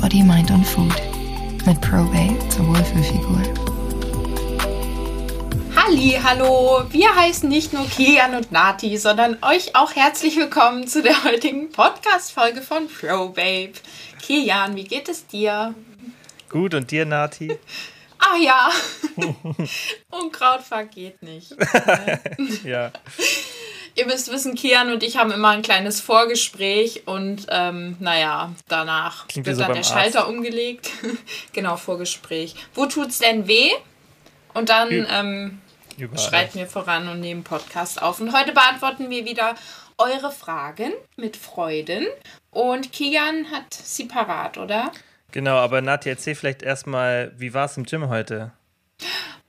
Body, Mind und Food mit Probate zur Wohlfühlfigur. Halli, hallo! Wir heißen nicht nur Kian und Nati, sondern euch auch herzlich willkommen zu der heutigen Podcast-Folge von Probabe. Kian, wie geht es dir? Gut, und dir, Nati? Ah ja, Unkraut vergeht nicht. ja. Ihr müsst wissen, Kian und ich haben immer ein kleines Vorgespräch und ähm, naja, danach Klingt wird so dann der Schalter Arzt. umgelegt. genau, Vorgespräch. Wo tut's denn weh? Und dann Ü- ähm, Überall. schreiten wir voran und nehmen Podcast auf. Und heute beantworten wir wieder eure Fragen mit Freuden. Und Kian hat sie parat, oder? Genau, aber Nati, erzähl vielleicht erstmal, wie war es im Gym heute?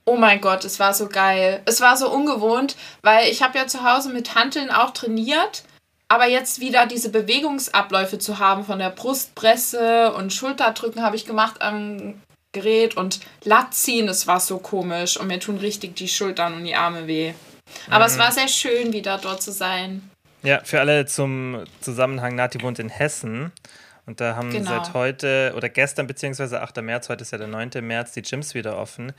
Oh mein Gott, es war so geil. Es war so ungewohnt, weil ich habe ja zu Hause mit Hanteln auch trainiert, aber jetzt wieder diese Bewegungsabläufe zu haben von der Brustpresse und Schulterdrücken habe ich gemacht am Gerät und Latziehen, es war so komisch und mir tun richtig die Schultern und die Arme weh. Aber es war sehr schön, wieder dort zu sein. Ja, für alle zum Zusammenhang, Nati wohnt in Hessen. Und da haben Genau. seit heute oder gestern, beziehungsweise 8. März, heute ist ja der 9. März, die Gyms wieder offen.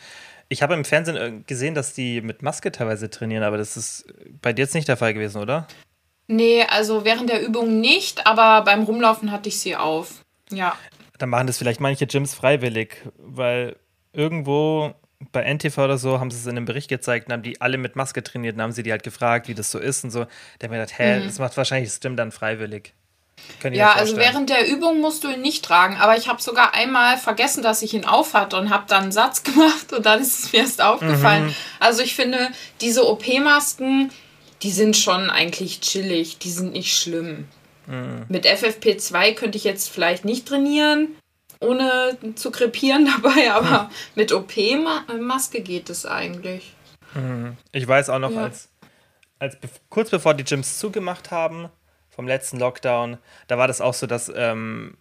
Ich habe im Fernsehen äh, gesehen, dass die mit Maske teilweise trainieren, aber das ist bei dir jetzt nicht der Fall gewesen, oder? Nee, also während der Übung nicht, aber beim Rumlaufen hatte ich sie auf. Ja. Dann machen das vielleicht manche Gyms freiwillig, weil irgendwo bei NTV oder so haben sie es in einem Bericht gezeigt und haben die alle mit Maske trainiert und haben sie die halt gefragt, wie das so ist und so. Haben wir gedacht, hä, das macht wahrscheinlich das Gym dann freiwillig. Mhm. Ja, also während der Übung musst du ihn nicht tragen, aber ich habe sogar einmal vergessen, dass ich ihn auf hatte und habe dann einen Satz gemacht und dann ist es mir erst aufgefallen. Mhm. Also ich finde, diese OP-Masken, die sind schon eigentlich chillig, die sind nicht schlimm. Mhm. Mit FFP2 könnte ich jetzt vielleicht nicht trainieren, ohne zu krepieren dabei, aber mit OP-Maske geht es eigentlich. Ich weiß auch noch, Ja. als, als kurz bevor die Gyms zugemacht haben, vom letzten Lockdown, da war das auch so, dass ähm,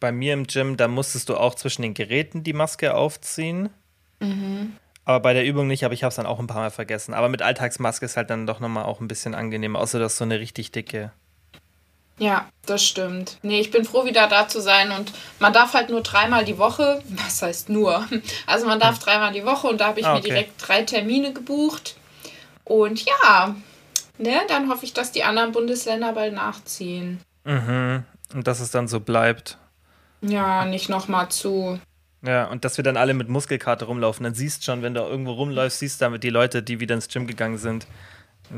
bei mir im Gym, da musstest du auch zwischen den Geräten die Maske aufziehen. Mhm. Aber bei der Übung nicht, aber ich habe es dann auch ein paar Mal vergessen. Aber mit Alltagsmaske ist halt dann doch nochmal auch ein bisschen angenehmer, außer dass so eine richtig dicke. Ja, das stimmt. Nee, ich bin froh, wieder da zu sein und man darf halt nur dreimal die Woche, was heißt nur? Also man darf dreimal die Woche und da habe ich Ah, mir okay. direkt drei Termine gebucht. Und ja, ne, dann hoffe ich, dass die anderen Bundesländer bald nachziehen. Mhm. Und dass es dann so bleibt. Ja, nicht nochmal zu. Ja, und dass wir dann alle mit Muskelkater rumlaufen. Dann siehst schon, wenn du irgendwo rumläufst, siehst du damit die Leute, die wieder ins Gym gegangen sind,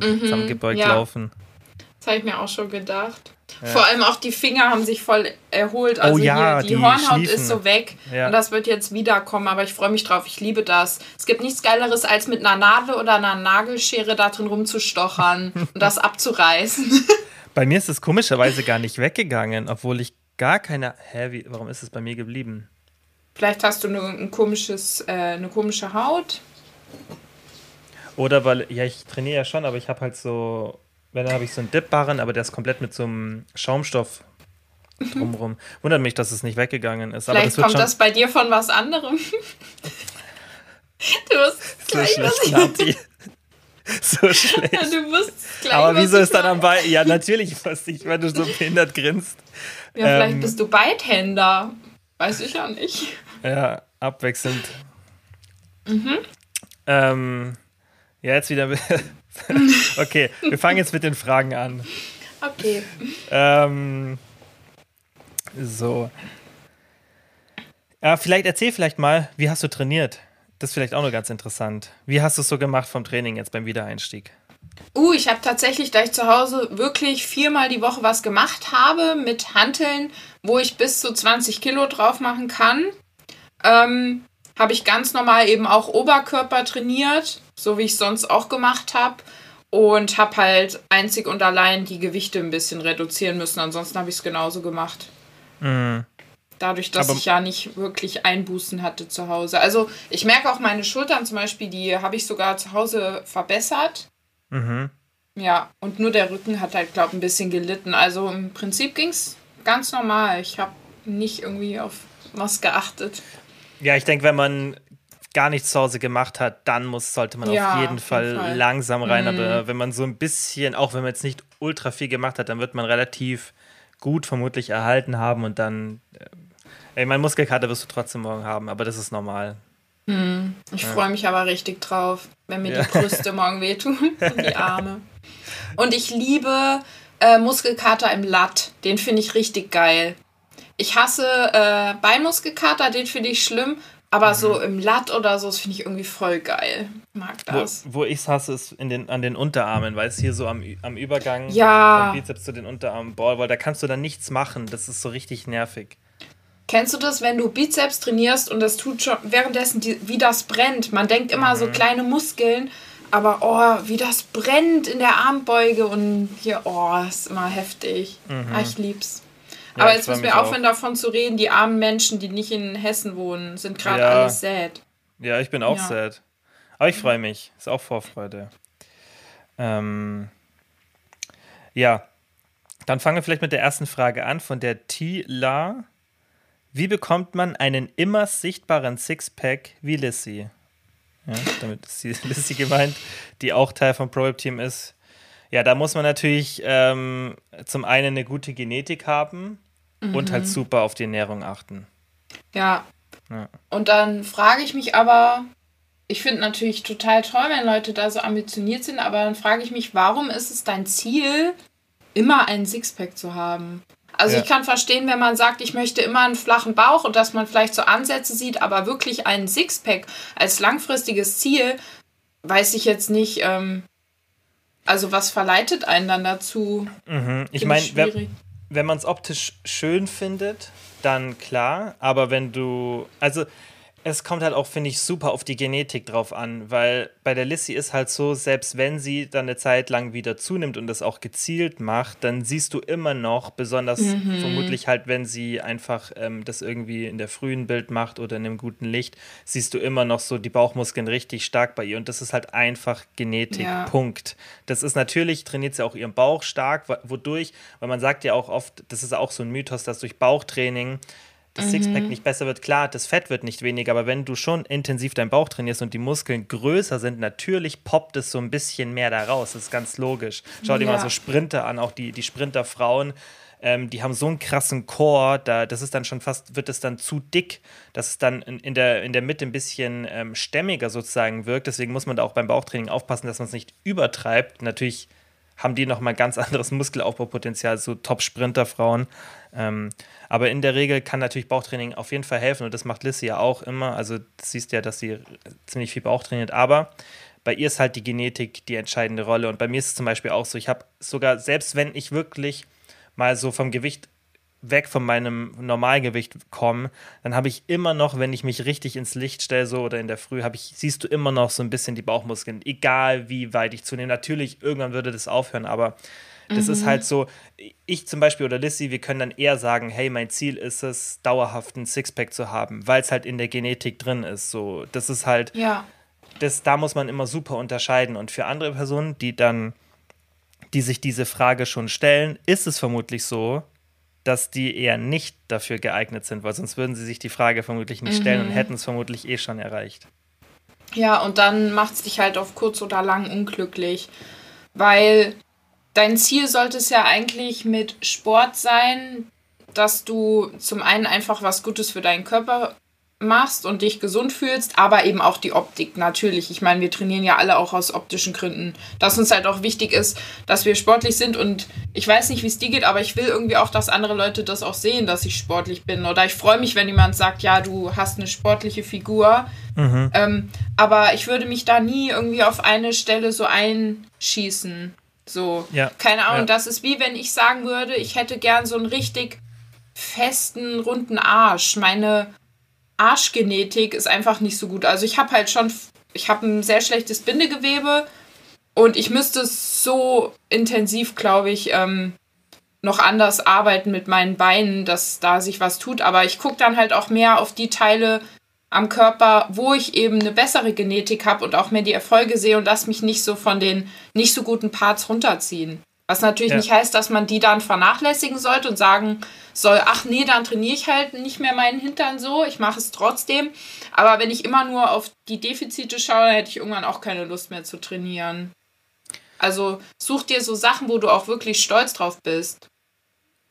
zusammengebeugt Mhm, ja. laufen. Das habe ich mir auch schon gedacht. Vor allem auch die Finger haben sich voll erholt. Also Oh ja, hier, die, die Hornhaut schliefen. ist so weg. Ja. Und das wird jetzt wiederkommen. Aber ich freue mich drauf. Ich liebe das. Es gibt nichts Geileres, als mit einer Nadel oder einer Nagelschere da drin rumzustochern und das abzureißen. Bei mir ist es komischerweise gar nicht weggegangen, obwohl ich gar keine. Hä, wie, warum ist es bei mir geblieben? Vielleicht hast du eine, ein komisches, äh, eine komische Haut. Oder weil, ja, ich trainiere ja schon, aber ich habe halt so, wenn dann habe ich so einen Dip-Barren, aber der ist komplett mit so einem Schaumstoff drumrum. Wundert mich, dass es nicht weggegangen ist. aber Vielleicht das kommt das bei dir von was anderem. du wirst so gleich was schlecht, Nati. so schlecht. Du musst gleich Aber was wieso ist dann am Bein? Ja, natürlich wusste ich, weil du so behindert grinst. Ja, vielleicht ähm, bist du Beidhänder. Weiß ich ja nicht. Ja, abwechselnd. Mhm. Ähm, ja, jetzt wieder. okay, wir fangen jetzt mit den Fragen an. Okay. Ähm, so. Ja, vielleicht erzähl vielleicht mal, wie hast du trainiert? Das ist vielleicht auch noch ganz interessant. Wie hast du es so gemacht vom Training jetzt beim Wiedereinstieg? Uh, ich habe tatsächlich, da ich zu Hause wirklich viermal die Woche was gemacht habe mit Hanteln, wo ich bis zu 20 Kilo drauf machen kann, ähm, habe ich ganz normal eben auch Oberkörper trainiert, so wie ich sonst auch gemacht habe. Und habe halt einzig und allein die Gewichte ein bisschen reduzieren müssen. Ansonsten habe ich es genauso gemacht. Dadurch, dass Aber- ich ja nicht wirklich Einbußen hatte zu Hause. Also ich merke auch meine Schultern zum Beispiel, die habe ich sogar zu Hause verbessert. Mhm. Ja, und nur der Rücken hat halt, glaube ich, ein bisschen gelitten. Also im Prinzip ging es ganz normal. Ich habe nicht irgendwie auf was geachtet. Ja, ich denke, wenn man gar nichts zu Hause gemacht hat, dann muss, sollte man Ja, auf jeden Fall, Fall. Mhm. langsam rein. Aber wenn man so ein bisschen, auch wenn man jetzt nicht ultra viel gemacht hat, dann wird man relativ gut vermutlich erhalten haben und dann äh, Ey, mein Muskelkater wirst du trotzdem morgen haben, aber das ist normal. Hm, ich ja. freue mich aber richtig drauf, wenn mir ja. die Brüste morgen wehtun und die Arme. Und ich liebe äh, Muskelkater im Latt. Den finde ich richtig geil. Ich hasse äh, Beinmuskelkater, den finde ich schlimm. Aber mhm. so im Latt oder so, das finde ich irgendwie voll geil. Mag das. Wo, wo ich es hasse, ist in den, an den Unterarmen, weil es hier so am, am Übergang ja. vom Bizeps zu den Unterarmen, boah, weil da kannst du dann nichts machen. Das ist so richtig nervig. Kennst du das, wenn du Bizeps trainierst und das tut schon währenddessen, die, wie das brennt? Man denkt immer mhm. so kleine Muskeln, aber oh, wie das brennt in der Armbeuge und hier, oh, ist immer heftig. Mhm. Ah, ich lieb's. Ja, aber jetzt müssen wir aufhören, davon zu reden, die armen Menschen, die nicht in Hessen wohnen, sind gerade ja. alles sad. Ja, ich bin auch ja. sad. Aber ich freue mich. Ist auch Vorfreude. Ähm, ja. Dann fangen wir vielleicht mit der ersten Frage an von der Tila. Wie bekommt man einen immer sichtbaren Sixpack wie Lissy? Ja, damit ist die Lissy gemeint, die auch Teil vom Pro-Team ist. Ja, da muss man natürlich ähm, zum einen eine gute Genetik haben mhm. und halt mhm. super auf die Ernährung achten. Ja. ja. Und dann frage ich mich aber, ich finde natürlich total toll, wenn Leute da so ambitioniert sind, aber dann frage ich mich, warum ist es dein Ziel, immer einen Sixpack zu haben? Also ja. ich kann verstehen, wenn man sagt, ich möchte immer einen flachen Bauch und dass man vielleicht so Ansätze sieht, aber wirklich einen Sixpack als langfristiges Ziel, weiß ich jetzt nicht, ähm, also was verleitet einen dann dazu? Mhm. Ich meine, wenn, wenn man es optisch schön findet, dann klar. Aber wenn du, also es kommt halt auch, finde ich, super auf die Genetik drauf an, weil bei der Lissy ist halt so, selbst wenn sie dann eine Zeit lang wieder zunimmt und das auch gezielt macht, dann siehst du immer noch, besonders mhm. vermutlich halt, wenn sie einfach ähm, das irgendwie in der frühen Bild macht oder in einem guten Licht, siehst du immer noch so die Bauchmuskeln richtig stark bei ihr und das ist halt einfach Genetik, ja. Punkt. Das ist natürlich, trainiert sie auch ihren Bauch stark, wodurch, weil man sagt ja auch oft, das ist auch so ein Mythos, dass durch Bauchtraining das mhm. Sixpack nicht besser wird. Klar, das Fett wird nicht weniger, aber wenn du schon intensiv deinen Bauch trainierst und die Muskeln größer sind, natürlich poppt es so ein bisschen mehr da raus. Das ist ganz logisch. Schau dir ja. mal so Sprinter an, auch die, die Sprinterfrauen. Ähm, die haben so einen krassen Chor, da, das ist dann schon fast, wird es dann zu dick, dass es dann in, in, der, in der Mitte ein bisschen ähm, stämmiger sozusagen wirkt. Deswegen muss man da auch beim Bauchtraining aufpassen, dass man es nicht übertreibt. Natürlich haben die nochmal ganz anderes Muskelaufbaupotenzial, so Top-Sprinter-Frauen. Ähm, aber in der Regel kann natürlich Bauchtraining auf jeden Fall helfen und das macht Lissy ja auch immer. Also siehst ja, dass sie ziemlich viel Bauch trainiert, aber bei ihr ist halt die Genetik die entscheidende Rolle. Und bei mir ist es zum Beispiel auch so, ich habe sogar, selbst wenn ich wirklich mal so vom Gewicht weg von meinem Normalgewicht komme, dann habe ich immer noch, wenn ich mich richtig ins Licht stelle, so oder in der Früh, habe ich, siehst du immer noch so ein bisschen die Bauchmuskeln, egal wie weit ich zunehme. Natürlich, irgendwann würde das aufhören, aber das mhm. ist halt so, ich zum Beispiel oder Lissy, wir können dann eher sagen, hey, mein Ziel ist es, dauerhaft ein Sixpack zu haben, weil es halt in der Genetik drin ist. So, das ist halt, ja. das, da muss man immer super unterscheiden. Und für andere Personen, die dann, die sich diese Frage schon stellen, ist es vermutlich so, dass die eher nicht dafür geeignet sind, weil sonst würden sie sich die Frage vermutlich nicht stellen und mhm. hätten es vermutlich eh schon erreicht. Ja, und dann macht es dich halt auf kurz oder lang unglücklich, weil dein Ziel sollte es ja eigentlich mit Sport sein, dass du zum einen einfach was Gutes für deinen Körper machst und dich gesund fühlst, aber eben auch die Optik natürlich. Ich meine, wir trainieren ja alle auch aus optischen Gründen, dass uns halt auch wichtig ist, dass wir sportlich sind und ich weiß nicht, wie es dir geht, aber ich will irgendwie auch, dass andere Leute das auch sehen, dass ich sportlich bin oder ich freue mich, wenn jemand sagt, ja, du hast eine sportliche Figur, mhm. ähm, aber ich würde mich da nie irgendwie auf eine Stelle so einschießen. So, ja. keine Ahnung, ja. das ist wie wenn ich sagen würde, ich hätte gern so einen richtig festen, runden Arsch. Meine Arschgenetik ist einfach nicht so gut. Also ich habe halt schon, ich habe ein sehr schlechtes Bindegewebe und ich müsste so intensiv, glaube ich, ähm, noch anders arbeiten mit meinen Beinen, dass da sich was tut. Aber ich gucke dann halt auch mehr auf die Teile am Körper, wo ich eben eine bessere Genetik habe und auch mehr die Erfolge sehe und lass mich nicht so von den nicht so guten Parts runterziehen. Was natürlich ja. nicht heißt, dass man die dann vernachlässigen sollte und sagen soll, ach nee, dann trainiere ich halt nicht mehr meinen Hintern so, ich mache es trotzdem. Aber wenn ich immer nur auf die Defizite schaue, dann hätte ich irgendwann auch keine Lust mehr zu trainieren. Also such dir so Sachen, wo du auch wirklich stolz drauf bist.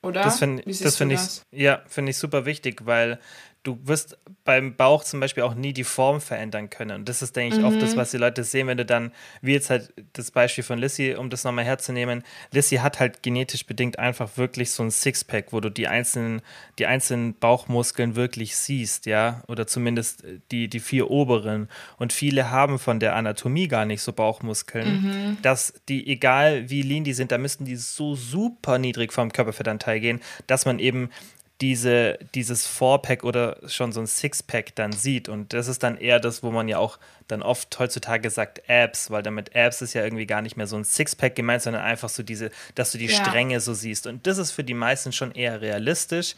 oder? Das finde find ich, ja, finde ich super wichtig, weil du wirst beim Bauch zum Beispiel auch nie die Form verändern können. Und das ist, denke ich, mhm. oft das, mhm. was die Leute sehen, wenn du dann, wie jetzt halt das Beispiel von Lissy, um das nochmal herzunehmen, Lissy hat halt genetisch bedingt einfach wirklich so ein Sixpack, wo du die einzelnen, die einzelnen Bauchmuskeln wirklich siehst, ja, oder zumindest die, die vier oberen. Und viele haben von der Anatomie gar nicht so Bauchmuskeln, mhm. dass die, egal wie lean die sind, da müssten die so super niedrig vom Körperfettanteil gehen, dass man eben diese, dieses Four-Pack oder schon so ein Six-Pack dann sieht. Und das ist dann eher das, wo man ja auch dann oft heutzutage sagt Abs, weil damit Abs ist ja irgendwie gar nicht mehr so ein Six-Pack gemeint, sondern einfach so diese, dass du die ja. Stränge so siehst. Und das ist für die meisten schon eher realistisch.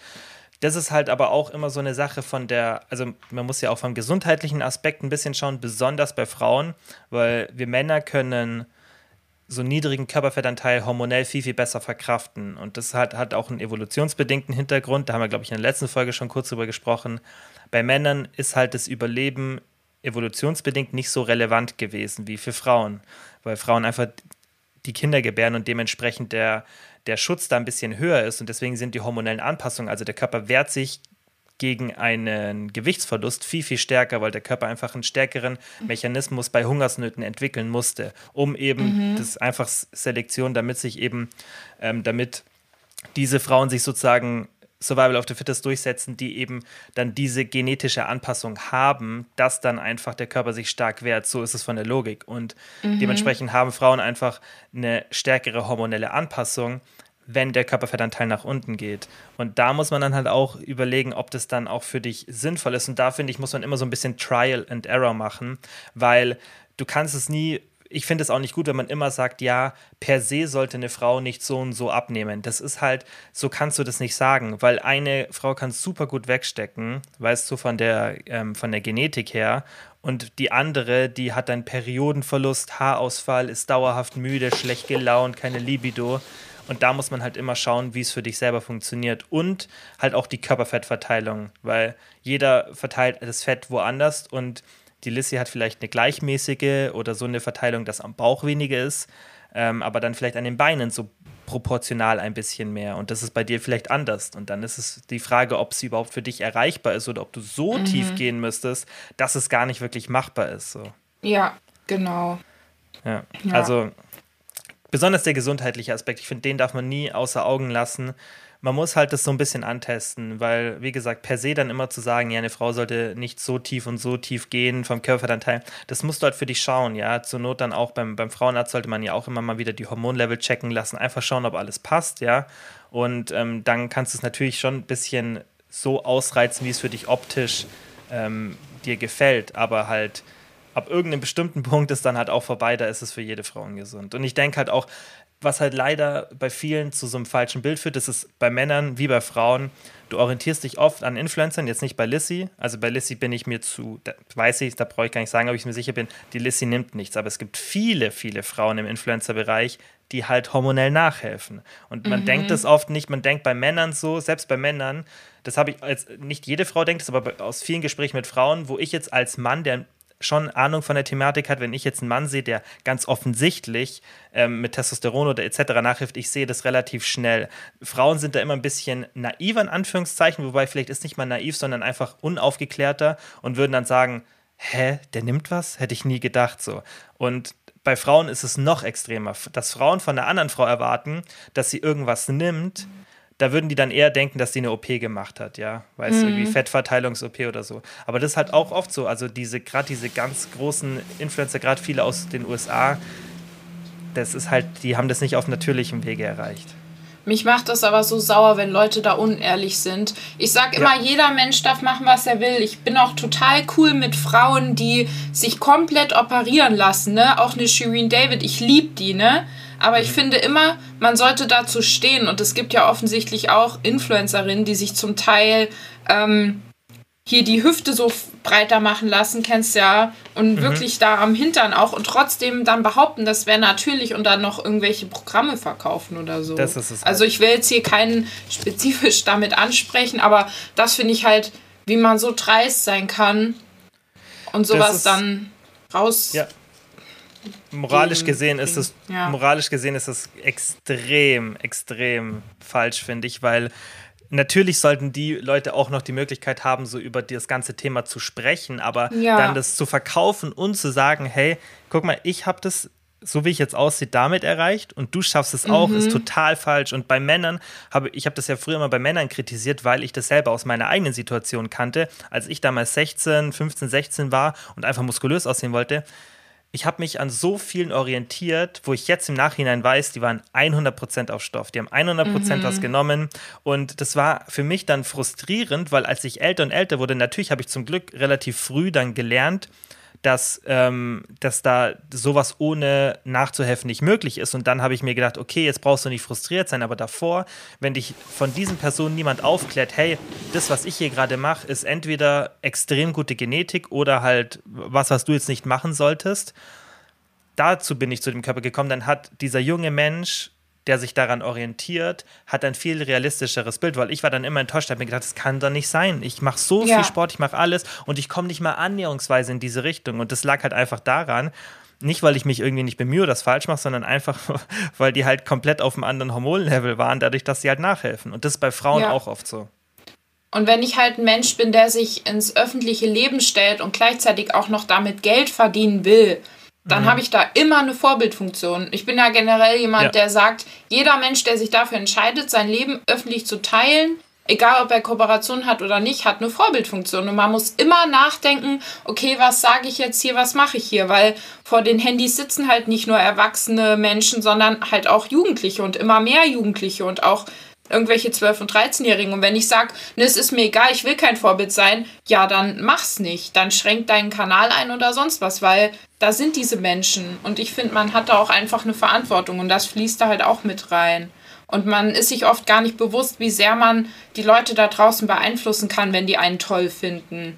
Das ist halt aber auch immer so eine Sache von der, also man muss ja auch vom gesundheitlichen Aspekt ein bisschen schauen, besonders bei Frauen, weil wir Männer können so niedrigen Körperfettanteil hormonell viel, viel besser verkraften. Und das hat, hat auch einen evolutionsbedingten Hintergrund. Da haben wir, glaube ich, in der letzten Folge schon kurz drüber gesprochen. Bei Männern ist halt das Überleben evolutionsbedingt nicht so relevant gewesen wie für Frauen, weil Frauen einfach die Kinder gebären und dementsprechend der, der Schutz da ein bisschen höher ist. Und deswegen sind die hormonellen Anpassungen, also der Körper wehrt sich gegen einen Gewichtsverlust viel, viel stärker, weil der Körper einfach einen stärkeren Mechanismus bei Hungersnöten entwickeln musste, um eben mhm. das einfach Selektion, damit sich eben, ähm, damit diese Frauen sich sozusagen Survival of the Fittest durchsetzen, die eben dann diese genetische Anpassung haben, dass dann einfach der Körper sich stark wehrt. So ist es von der Logik. Und mhm. dementsprechend haben Frauen einfach eine stärkere hormonelle Anpassung, wenn der Körperfettanteil nach unten geht. Und da muss man dann halt auch überlegen, ob das dann auch für dich sinnvoll ist. Und da finde ich, muss man immer so ein bisschen Trial and Error machen, weil du kannst es nie ich finde es auch nicht gut, wenn man immer sagt, ja, per se sollte eine Frau nicht so und so abnehmen. Das ist halt, so kannst du das nicht sagen, weil eine Frau kann super gut wegstecken, weißt du, von der, ähm, von der Genetik her. Und die andere, die hat dann Periodenverlust, Haarausfall, ist dauerhaft müde, schlecht gelaunt, keine Libido. Und da muss man halt immer schauen, wie es für dich selber funktioniert. Und halt auch die Körperfettverteilung, weil jeder verteilt das Fett woanders und die Lissy hat vielleicht eine gleichmäßige oder so eine Verteilung, dass am Bauch weniger ist, ähm, aber dann vielleicht an den Beinen so proportional ein bisschen mehr. Und das ist bei dir vielleicht anders. Und dann ist es die Frage, ob sie überhaupt für dich erreichbar ist oder ob du so mhm. tief gehen müsstest, dass es gar nicht wirklich machbar ist. So. Ja, genau. Ja. ja. Also besonders der gesundheitliche Aspekt, ich finde, den darf man nie außer Augen lassen. Man muss halt das so ein bisschen antesten, weil, wie gesagt, per se dann immer zu sagen, ja, eine Frau sollte nicht so tief und so tief gehen vom Körperanteil, das musst du halt für dich schauen, ja. Zur Not dann auch beim, beim Frauenarzt sollte man ja auch immer mal wieder die Hormonlevel checken lassen, einfach schauen, ob alles passt, ja. Und ähm, dann kannst du es natürlich schon ein bisschen so ausreizen, wie es für dich optisch ähm, dir gefällt, aber halt ab irgendeinem bestimmten Punkt ist dann halt auch vorbei, da ist es für jede Frau ungesund. Und ich denke halt auch, was halt leider bei vielen zu so einem falschen Bild führt, das ist bei Männern wie bei Frauen, du orientierst dich oft an Influencern, jetzt nicht bei Lissy. Also bei Lissy bin ich mir zu, da weiß ich, da brauche ich gar nicht sagen, ob ich mir sicher bin, die Lissy nimmt nichts. Aber es gibt viele, viele Frauen im Influencer-Bereich, die halt hormonell nachhelfen. Und man mhm. denkt das oft nicht, man denkt bei Männern so, selbst bei Männern, das habe ich als nicht jede Frau denkt das, aber aus vielen Gesprächen mit Frauen, wo ich jetzt als Mann, der schon Ahnung von der Thematik hat, wenn ich jetzt einen Mann sehe, der ganz offensichtlich ähm, mit Testosteron oder etc. nachhilft, ich sehe das relativ schnell. Frauen sind da immer ein bisschen naiver in Anführungszeichen, wobei vielleicht ist nicht mal naiv, sondern einfach unaufgeklärter und würden dann sagen, hä, der nimmt was? Hätte ich nie gedacht so. Und bei Frauen ist es noch extremer, dass Frauen von einer anderen Frau erwarten, dass sie irgendwas nimmt, mhm da würden die dann eher denken, dass sie eine OP gemacht hat, ja, weil es mhm. irgendwie Fettverteilungs-OP oder so. Aber das ist halt auch oft so. Also diese, gerade diese ganz großen Influencer, gerade viele aus den USA, das ist halt, die haben das nicht auf natürlichem Wege erreicht. Mich macht das aber so sauer, wenn Leute da unehrlich sind. Ich sag immer, ja. jeder Mensch darf machen, was er will. Ich bin auch total cool mit Frauen, die sich komplett operieren lassen, ne? Auch eine Shireen David, ich liebe die, ne? Aber ich mhm. finde immer, man sollte dazu stehen. Und es gibt ja offensichtlich auch Influencerinnen, die sich zum Teil ähm, hier die Hüfte so breiter machen lassen, kennst du ja, und mhm. wirklich da am Hintern auch und trotzdem dann behaupten, das wäre natürlich und dann noch irgendwelche Programme verkaufen oder so. Das ist es. Also ich will jetzt hier keinen spezifisch damit ansprechen, aber das finde ich halt, wie man so dreist sein kann und sowas dann raus. Ja moralisch gesehen ist es ja. moralisch gesehen ist es extrem extrem falsch finde ich weil natürlich sollten die Leute auch noch die Möglichkeit haben so über das ganze Thema zu sprechen aber ja. dann das zu verkaufen und zu sagen hey guck mal ich habe das so wie ich jetzt aussehe, damit erreicht und du schaffst es auch, mhm. ist total falsch. Und bei Männern habe ich habe das ja früher immer bei Männern kritisiert, weil ich das selber aus meiner eigenen Situation kannte, als ich damals 16, 15, 16 war und einfach muskulös aussehen wollte ich habe mich an so vielen orientiert, wo ich jetzt im Nachhinein weiß, die waren 100% auf Stoff. Die haben 100% mhm. was genommen. Und das war für mich dann frustrierend, weil als ich älter und älter wurde, natürlich habe ich zum Glück relativ früh dann gelernt, dass, ähm, dass da sowas ohne nachzuhelfen nicht möglich ist. Und dann habe ich mir gedacht, okay, jetzt brauchst du nicht frustriert sein, aber davor, wenn dich von diesen Personen niemand aufklärt, hey, das, was ich hier gerade mache, ist entweder extrem gute Genetik oder halt was, was du jetzt nicht machen solltest. Dazu bin ich zu dem Körper gekommen. Dann hat dieser junge Mensch der sich daran orientiert, hat ein viel realistischeres Bild, weil ich war dann immer enttäuscht, habe mir gedacht, das kann doch nicht sein. Ich mache so ja. viel Sport, ich mache alles und ich komme nicht mal annäherungsweise in diese Richtung. Und das lag halt einfach daran, nicht weil ich mich irgendwie nicht bemühe, das falsch mache, sondern einfach, weil die halt komplett auf einem anderen Hormonlevel waren, dadurch, dass sie halt nachhelfen. Und das ist bei Frauen ja. auch oft so. Und wenn ich halt ein Mensch bin, der sich ins öffentliche Leben stellt und gleichzeitig auch noch damit Geld verdienen will, dann mhm. habe ich da immer eine Vorbildfunktion. Ich bin ja generell jemand, ja. der sagt, jeder Mensch, der sich dafür entscheidet, sein Leben öffentlich zu teilen, egal ob er Kooperation hat oder nicht, hat eine Vorbildfunktion. Und man muss immer nachdenken, okay, was sage ich jetzt hier, was mache ich hier? Weil vor den Handys sitzen halt nicht nur erwachsene Menschen, sondern halt auch Jugendliche und immer mehr Jugendliche und auch irgendwelche 12- und 13-Jährigen. Und wenn ich sage, ne, es ist mir egal, ich will kein Vorbild sein, ja, dann mach's nicht. Dann schränk deinen Kanal ein oder sonst was, weil da sind diese Menschen. Und ich finde, man hat da auch einfach eine Verantwortung und das fließt da halt auch mit rein. Und man ist sich oft gar nicht bewusst, wie sehr man die Leute da draußen beeinflussen kann, wenn die einen toll finden.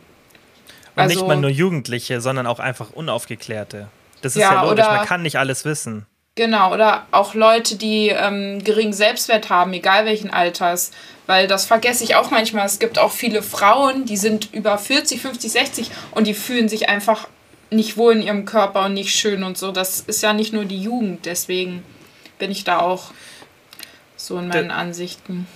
Und also, nicht mal nur Jugendliche, sondern auch einfach Unaufgeklärte. Das ist ja, ja logisch, man kann nicht alles wissen. Genau, oder auch Leute, die ähm, geringen Selbstwert haben, egal welchen Alters. Weil das vergesse ich auch manchmal. Es gibt auch viele Frauen, die sind über 40, 50, 60 und die fühlen sich einfach nicht wohl in ihrem Körper und nicht schön und so. Das ist ja nicht nur die Jugend, deswegen bin ich da auch so in meinen De Ansichten.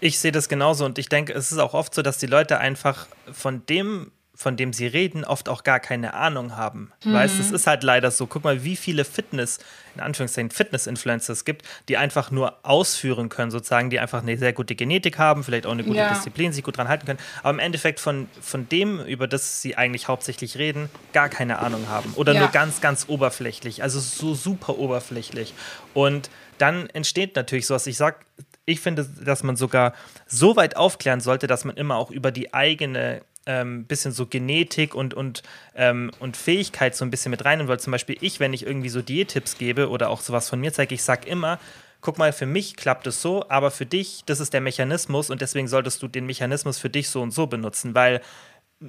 Ich sehe das genauso und ich denke, es ist auch oft so, dass die Leute einfach von dem von dem sie reden, oft auch gar keine Ahnung haben. Mhm. Weißt, es ist halt leider so. Guck mal, wie viele Fitness, in Anführungszeichen Fitness-Influencer es gibt, die einfach nur ausführen können, sozusagen, die einfach eine sehr gute Genetik haben, vielleicht auch eine gute ja. Disziplin, sich gut dran halten können, aber im Endeffekt von, von dem, über das sie eigentlich hauptsächlich reden, gar keine Ahnung haben. Oder ja. nur ganz, ganz oberflächlich. Also so super oberflächlich. Und dann entsteht natürlich sowas. Ich sag, ich finde, dass man sogar so weit aufklären sollte, dass man immer auch über die eigene ähm, bisschen so Genetik und, und, ähm, und Fähigkeit so ein bisschen mit rein. weil zum Beispiel ich, wenn ich irgendwie so Diättipps gebe oder auch sowas von mir zeige, ich sage immer, guck mal, für mich klappt es so, aber für dich, das ist der Mechanismus und deswegen solltest du den Mechanismus für dich so und so benutzen, weil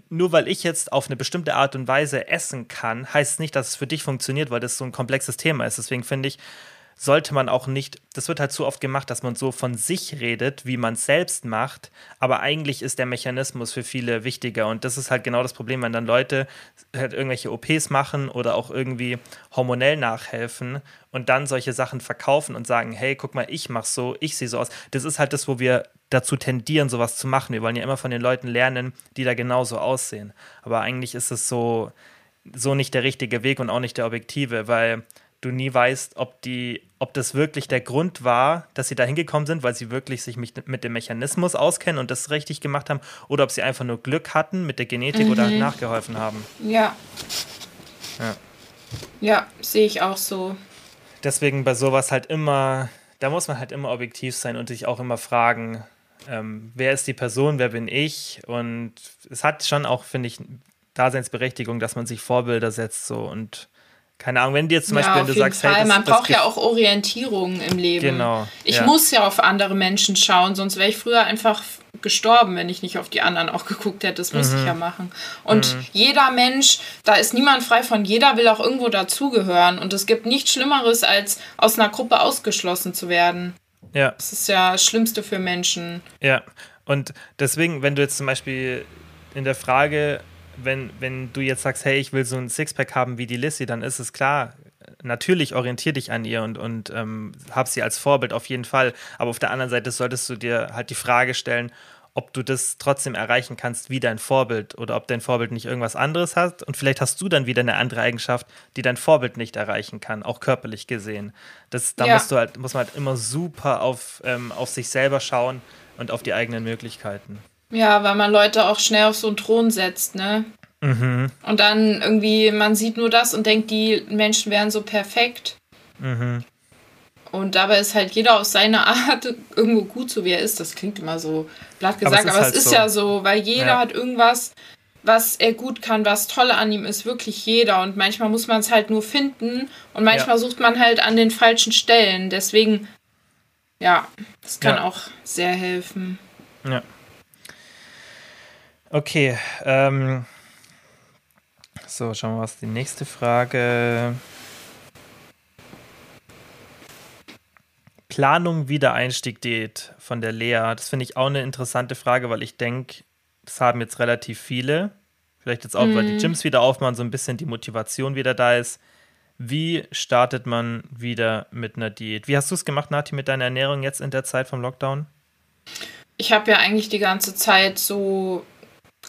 nur weil ich jetzt auf eine bestimmte Art und Weise essen kann, heißt es nicht, dass es für dich funktioniert, weil das so ein komplexes Thema ist. Deswegen finde ich, sollte man auch nicht, das wird halt zu oft gemacht, dass man so von sich redet, wie man es selbst macht, aber eigentlich ist der Mechanismus für viele wichtiger und das ist halt genau das Problem, wenn dann Leute halt irgendwelche OPs machen oder auch irgendwie hormonell nachhelfen und dann solche Sachen verkaufen und sagen, hey, guck mal, ich mach so, ich sehe so aus. Das ist halt das, wo wir dazu tendieren, sowas zu machen. Wir wollen ja immer von den Leuten lernen, die da genauso aussehen. Aber eigentlich ist es so, so nicht der richtige Weg und auch nicht der objektive, weil du nie weißt, ob die, ob das wirklich der Grund war, dass sie da hingekommen sind, weil sie wirklich sich mit, mit dem Mechanismus auskennen und das richtig gemacht haben, oder ob sie einfach nur Glück hatten mit der Genetik mhm. oder nachgeholfen haben. Ja. Ja, ja sehe ich auch so. Deswegen bei sowas halt immer, da muss man halt immer objektiv sein und sich auch immer fragen, ähm, wer ist die Person, wer bin ich? Und es hat schon auch, finde ich, Daseinsberechtigung, dass man sich Vorbilder setzt so und keine Ahnung, wenn dir jetzt zum ja, Beispiel, wenn du sagst, Fall. hey, das, man braucht ja auch Orientierung im Leben. Genau. Ich ja. muss ja auf andere Menschen schauen, sonst wäre ich früher einfach gestorben, wenn ich nicht auf die anderen auch geguckt hätte. Das muss mhm. ich ja machen. Und mhm. jeder Mensch, da ist niemand frei von, jeder will auch irgendwo dazugehören. Und es gibt nichts Schlimmeres, als aus einer Gruppe ausgeschlossen zu werden. Ja. Das ist ja das Schlimmste für Menschen. Ja. Und deswegen, wenn du jetzt zum Beispiel in der Frage wenn, wenn du jetzt sagst, hey, ich will so ein Sixpack haben wie die Lissy, dann ist es klar, natürlich orientier dich an ihr und, und ähm, hab sie als Vorbild auf jeden Fall. Aber auf der anderen Seite solltest du dir halt die Frage stellen, ob du das trotzdem erreichen kannst wie dein Vorbild oder ob dein Vorbild nicht irgendwas anderes hat und vielleicht hast du dann wieder eine andere Eigenschaft, die dein Vorbild nicht erreichen kann, auch körperlich gesehen. Das, da ja. musst du halt, muss man halt immer super auf, ähm, auf sich selber schauen und auf die eigenen Möglichkeiten. Ja, weil man Leute auch schnell auf so einen Thron setzt, ne? Mhm. Und dann irgendwie, man sieht nur das und denkt, die Menschen wären so perfekt. Mhm. Und dabei ist halt jeder auf seine Art irgendwo gut, so wie er ist. Das klingt immer so blatt gesagt, aber es ist, aber halt es ist so. ja so, weil jeder ja. hat irgendwas, was er gut kann, was toll an ihm ist, wirklich jeder. Und manchmal muss man es halt nur finden und manchmal ja. sucht man halt an den falschen Stellen. Deswegen, ja, das kann ja. auch sehr helfen. Ja. Okay, ähm, so, schauen wir mal, was die nächste Frage. Planung Wiedereinstieg Diät von der Lea. Das finde ich auch eine interessante Frage, weil ich denke, das haben jetzt relativ viele. Vielleicht jetzt auch, mm. weil die mhm. Gyms wieder aufmachen, so ein bisschen die Motivation wieder da ist. Wie startet man wieder mit einer Diät? Wie hast du es gemacht, Nati, mit deiner Ernährung jetzt in der Zeit vom Lockdown? Ich habe ja eigentlich die ganze Zeit so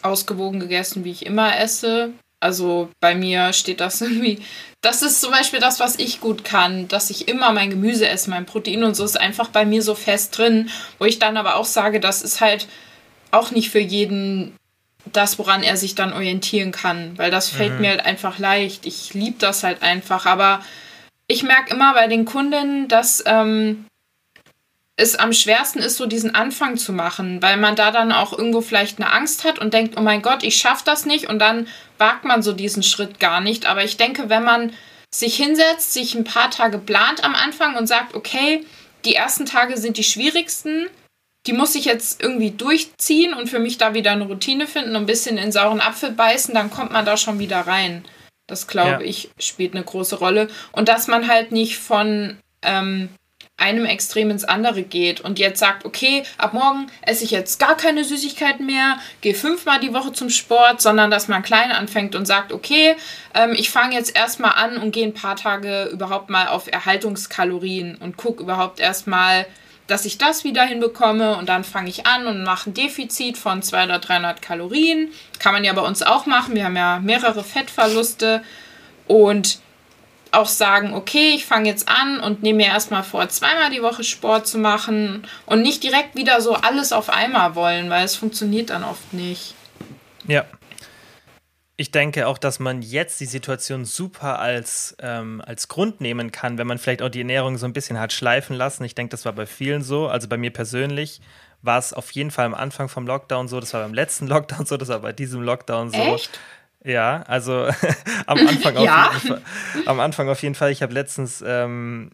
ausgewogen gegessen, wie ich immer esse. Also bei mir steht das irgendwie. Das ist zum Beispiel das, was ich gut kann, dass ich immer mein Gemüse esse, mein Protein und so ist einfach bei mir so fest drin, wo ich dann aber auch sage, das ist halt auch nicht für jeden das, woran er sich dann orientieren kann, weil das fällt mhm. mir halt einfach leicht. Ich liebe das halt einfach, aber ich merke immer bei den Kunden, dass ähm, es am schwersten ist, so diesen Anfang zu machen, weil man da dann auch irgendwo vielleicht eine Angst hat und denkt, oh mein Gott, ich schaffe das nicht und dann wagt man so diesen Schritt gar nicht. Aber ich denke, wenn man sich hinsetzt, sich ein paar Tage plant am Anfang und sagt, okay, die ersten Tage sind die schwierigsten, die muss ich jetzt irgendwie durchziehen und für mich da wieder eine Routine finden und ein bisschen in sauren Apfel beißen, dann kommt man da schon wieder rein. Das glaube ja. ich spielt eine große Rolle. Und dass man halt nicht von ähm, einem Extrem ins andere geht und jetzt sagt, okay, ab morgen esse ich jetzt gar keine Süßigkeiten mehr, gehe fünfmal die Woche zum Sport, sondern dass man klein anfängt und sagt, okay, ähm, ich fange jetzt erstmal an und gehe ein paar Tage überhaupt mal auf Erhaltungskalorien und gucke überhaupt erstmal, dass ich das wieder hinbekomme und dann fange ich an und mache ein Defizit von 200 oder 300 Kalorien. Kann man ja bei uns auch machen. Wir haben ja mehrere Fettverluste und auch sagen, okay, ich fange jetzt an und nehme mir erstmal vor, zweimal die Woche Sport zu machen und nicht direkt wieder so alles auf einmal wollen, weil es funktioniert dann oft nicht. Ja. Ich denke auch, dass man jetzt die Situation super als, ähm, als Grund nehmen kann, wenn man vielleicht auch die Ernährung so ein bisschen hat schleifen lassen. Ich denke, das war bei vielen so. Also bei mir persönlich war es auf jeden Fall am Anfang vom Lockdown so, das war beim letzten Lockdown so, das war bei diesem Lockdown so. Echt? Ja, also am Anfang auf ja? jeden Fall. Am Anfang auf jeden Fall. Ich habe letztens, ähm,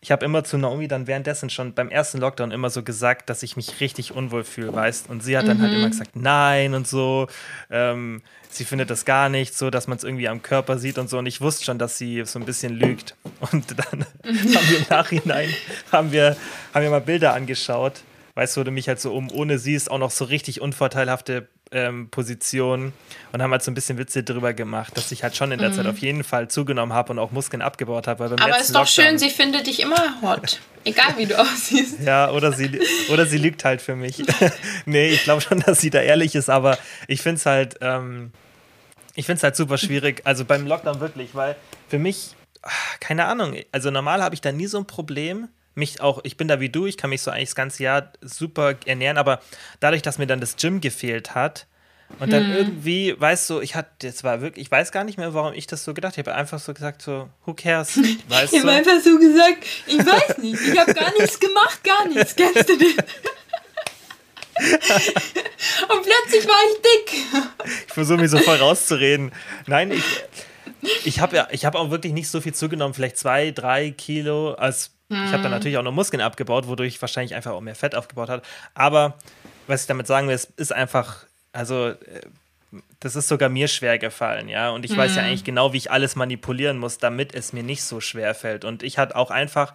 ich habe immer zu Naomi dann währenddessen schon beim ersten Lockdown immer so gesagt, dass ich mich richtig unwohl fühle, weißt. Und sie hat dann halt mhm. halt immer gesagt, nein und so. Ähm, sie findet das gar nicht so, dass man es irgendwie am Körper sieht und so. Und ich wusste schon, dass sie so ein bisschen lügt. Und dann haben wir im Nachhinein haben wir, haben wir mal Bilder angeschaut. Weißt du, wo du mich halt so um ohne siehst, auch noch so richtig unvorteilhafte ähm, Position und haben halt so ein bisschen Witze drüber gemacht, dass ich halt schon in der mhm. Zeit auf jeden Fall zugenommen habe und auch Muskeln abgebaut habe. Aber ist doch Lockdown schön, sie findet dich immer hot. Egal wie du aussiehst. Ja, oder sie, oder sie lügt halt für mich. nee, ich glaube schon, dass sie da ehrlich ist, aber ich finde es halt, ähm, ich finde es halt super schwierig. Also beim Lockdown wirklich, weil für mich, ah, keine Ahnung, also normal habe ich da nie so ein Problem mich auch, ich bin da wie du, ich kann mich so eigentlich das ganze Jahr super ernähren, aber dadurch, dass mir dann das Gym gefehlt hat und dann hm. irgendwie, weißt du, ich hatte, jetzt war wirklich, ich weiß gar nicht mehr, warum ich das so gedacht habe. Ich habe einfach so gesagt, so, who cares? Weißt ich habe einfach so gesagt, ich weiß nicht, ich habe gar nichts gemacht, gar nichts. Kennst du den? und plötzlich war ich dick. Ich versuche mich so voll rauszureden. Nein, ich, ich habe ja, ich habe auch wirklich nicht so viel zugenommen, vielleicht zwei, drei Kilo als ich habe dann natürlich auch noch Muskeln abgebaut, wodurch ich wahrscheinlich einfach auch mehr Fett aufgebaut habe. Aber was ich damit sagen will, ist, ist einfach, also äh, das ist sogar mir schwer gefallen, ja. Und ich mhm. weiß ja mhm. eigentlich genau, wie ich alles manipulieren muss, damit es mir nicht so schwer fällt. Und ich hatte auch einfach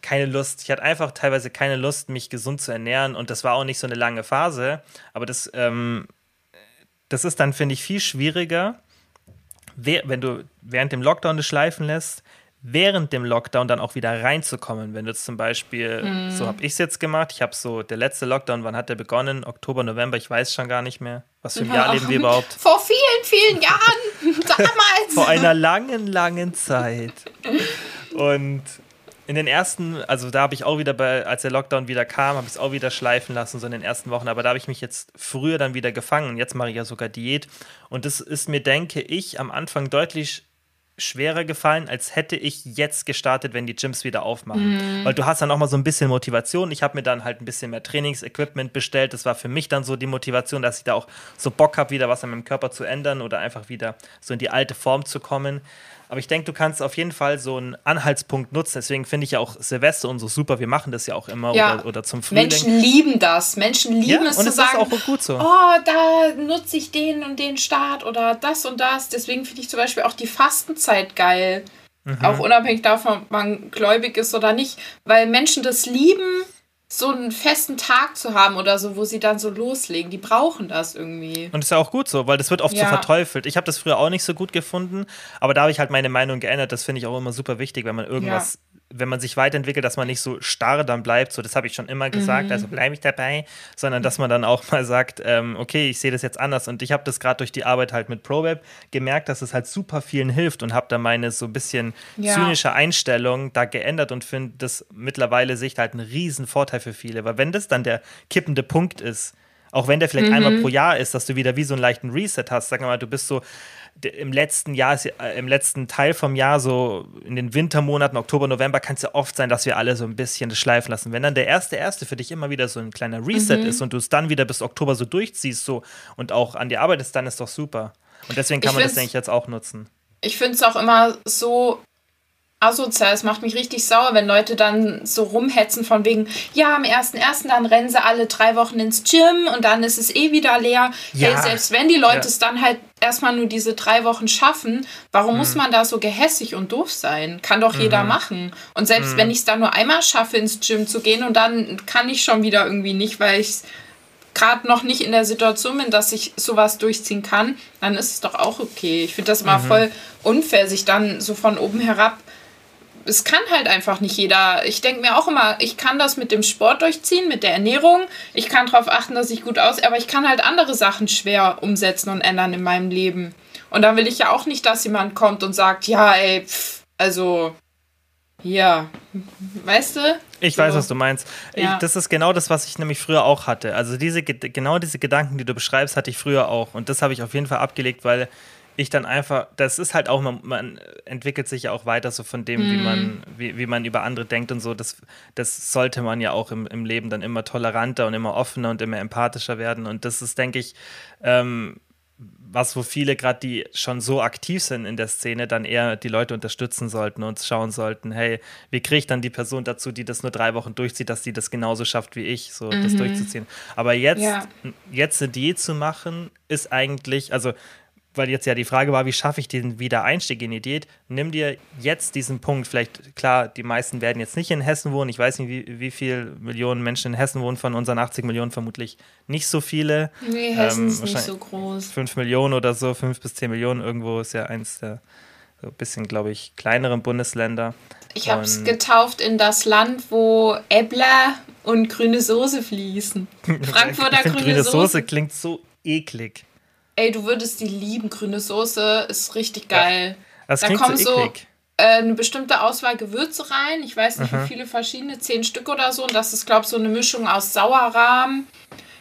keine Lust. Ich hatte einfach teilweise keine Lust, mich gesund zu ernähren. Und das war auch nicht so eine lange Phase. Aber das, ähm, das ist dann, finde ich, viel schwieriger, wenn du während dem Lockdown das schleifen lässt, während dem Lockdown dann auch wieder reinzukommen. Wenn du zum Beispiel, mhm. so habe ich es jetzt gemacht, ich habe so, der letzte Lockdown, wann hat der begonnen? Oktober, November, ich weiß schon gar nicht mehr. Was für ein Jahr leben wir überhaupt? Vor vielen, vielen Jahren, damals. Vor einer langen, langen Zeit. Und in den ersten, also da habe ich auch wieder bei, als der Lockdown wieder kam, habe ich es auch wieder schleifen lassen, so in den ersten Wochen. Aber da habe ich mich jetzt früher dann wieder gefangen. Jetzt mache ich ja sogar Diät. Und das ist mir, denke ich, am Anfang deutlich schwerer gefallen, als hätte ich jetzt gestartet, wenn die Gyms wieder aufmachen. Mhm. Weil du hast dann auch mal so ein bisschen Motivation. Ich habe mir dann halt ein bisschen mehr Trainingsequipment bestellt. Das war für mich dann so die Motivation, dass ich da auch so Bock habe, wieder was an meinem Körper zu ändern oder einfach wieder so in die alte Form zu kommen. Aber ich denke, du kannst auf jeden Fall so einen Anhaltspunkt nutzen. Deswegen finde ich ja auch Silvester und so super. Wir machen das ja auch immer ja. oder, oder, zum Frühling. Menschen lieben das. Menschen lieben ja, es und zu es sagen, ist auch gut so. oh, da nutze ich den und den Start oder das und das. Deswegen finde ich zum Beispiel auch die Fastenzeit geil. Mhm. Auch unabhängig davon, ob man gläubig ist oder nicht. Weil Menschen das lieben, so einen festen Tag zu haben oder so, wo sie dann so loslegen. Die brauchen das irgendwie. Und das ist ja auch gut so, weil das wird oft ja. so verteufelt. Ich habe das früher auch nicht so gut gefunden, aber da habe ich halt meine Meinung geändert. Das finde ich auch immer super wichtig, wenn man irgendwas wenn man sich weiterentwickelt, dass man nicht so starr dann bleibt, so das habe ich schon immer gesagt, mhm. also bleibe ich dabei, sondern dass man dann auch mal sagt, ähm, okay, ich sehe das jetzt anders und ich habe das gerade durch die Arbeit halt mit ProWeb gemerkt, dass es halt super vielen hilft und habe da meine so ein bisschen ja. zynische Einstellung da geändert und finde das mittlerweile sich halt einen riesen Vorteil für viele, weil wenn das dann der kippende Punkt ist, auch wenn der vielleicht mhm. einmal pro Jahr ist, dass du wieder wie so einen leichten Reset hast, sag mal, du bist so im letzten Jahr, äh, im letzten Teil vom Jahr, so in den Wintermonaten, Oktober, November, kann es ja oft sein, dass wir alle so ein bisschen das schleifen lassen. Wenn dann der erste erste für dich immer wieder so ein kleiner Reset mhm. ist und du es dann wieder bis Oktober so durchziehst so und auch an dir arbeitest, dann ist doch super. Und deswegen kann ich man das, denke ich, jetzt auch nutzen. Ich finde es auch immer so asozial. Es macht mich richtig sauer, wenn Leute dann so rumhetzen von wegen, ja, am 1.1. dann rennen sie alle drei Wochen ins Gym und dann ist es eh wieder leer. Ja. Hey, selbst wenn die Leute ja. es dann halt erstmal nur diese drei Wochen schaffen, warum mhm. muss man da so gehässig und doof sein? Kann doch mhm. jeder machen. Und selbst mhm. wenn ich es dann nur einmal schaffe, ins Gym zu gehen und dann kann ich schon wieder irgendwie nicht, weil ich gerade noch nicht in der Situation bin, dass ich sowas durchziehen kann, dann ist es doch auch okay. Ich finde das immer mhm. voll unfair, sich dann so von oben herab es kann halt einfach nicht jeder. Ich denke mir auch immer, ich kann das mit dem Sport durchziehen, mit der Ernährung. Ich kann darauf achten, dass ich gut aussehe, aber ich kann halt andere Sachen schwer umsetzen und ändern in meinem Leben. Und dann will ich ja auch nicht, dass jemand kommt und sagt, ja, ey, pff, also, ja, weißt du? Ich so. weiß, was du meinst. Ja. Ich, das ist genau das, was ich nämlich früher auch hatte. Also diese, genau diese Gedanken, die du beschreibst, hatte ich früher auch. Und das habe ich auf jeden Fall abgelegt, weil ich dann einfach, das ist halt auch, man, man entwickelt sich ja auch weiter so von dem, mm. wie man, mhm. wie, wie man über andere denkt und so. Das, das sollte man ja auch im, im Leben dann immer toleranter und immer offener und immer empathischer werden. Und das ist, denke ich, ähm, was, wo viele gerade, die schon so aktiv sind in der Szene, dann eher die Leute unterstützen sollten und schauen sollten, hey, wie kriege ich dann die Person dazu, die das nur drei Wochen durchzieht, dass sie das genauso schafft wie ich, so mhm. das durchzuziehen. Aber jetzt, ja. jetzt eine Diät zu machen, ist eigentlich, also weil jetzt ja die Frage war, wie schaffe ich den Wiedereinstieg in die Diät? Nimm dir jetzt diesen Punkt. Vielleicht, klar, die meisten werden jetzt nicht in Hessen wohnen. Ich weiß nicht, wie, wie viele Millionen Menschen in Hessen wohnen. Von unseren 80 Millionen vermutlich nicht so viele. Nee, Hessen ähm, ist nicht so groß. 5 Millionen oder so, 5 bis 10 Millionen. Irgendwo ist ja eins der so ein bisschen, glaube ich, kleineren Bundesländer. Ich habe es getauft in das Land, wo Äppler und grüne Soße fließen. Frankfurter grüne, grüne Soße. Soße klingt so eklig. Ey, du würdest die lieben. Grüne Soße ist richtig geil. Ja, das da kommt so, so äh, eine bestimmte Auswahl Gewürze rein. Ich weiß nicht, Aha. wie viele verschiedene, zehn Stück oder so. Und das ist, glaube ich, so eine Mischung aus Sauerrahm,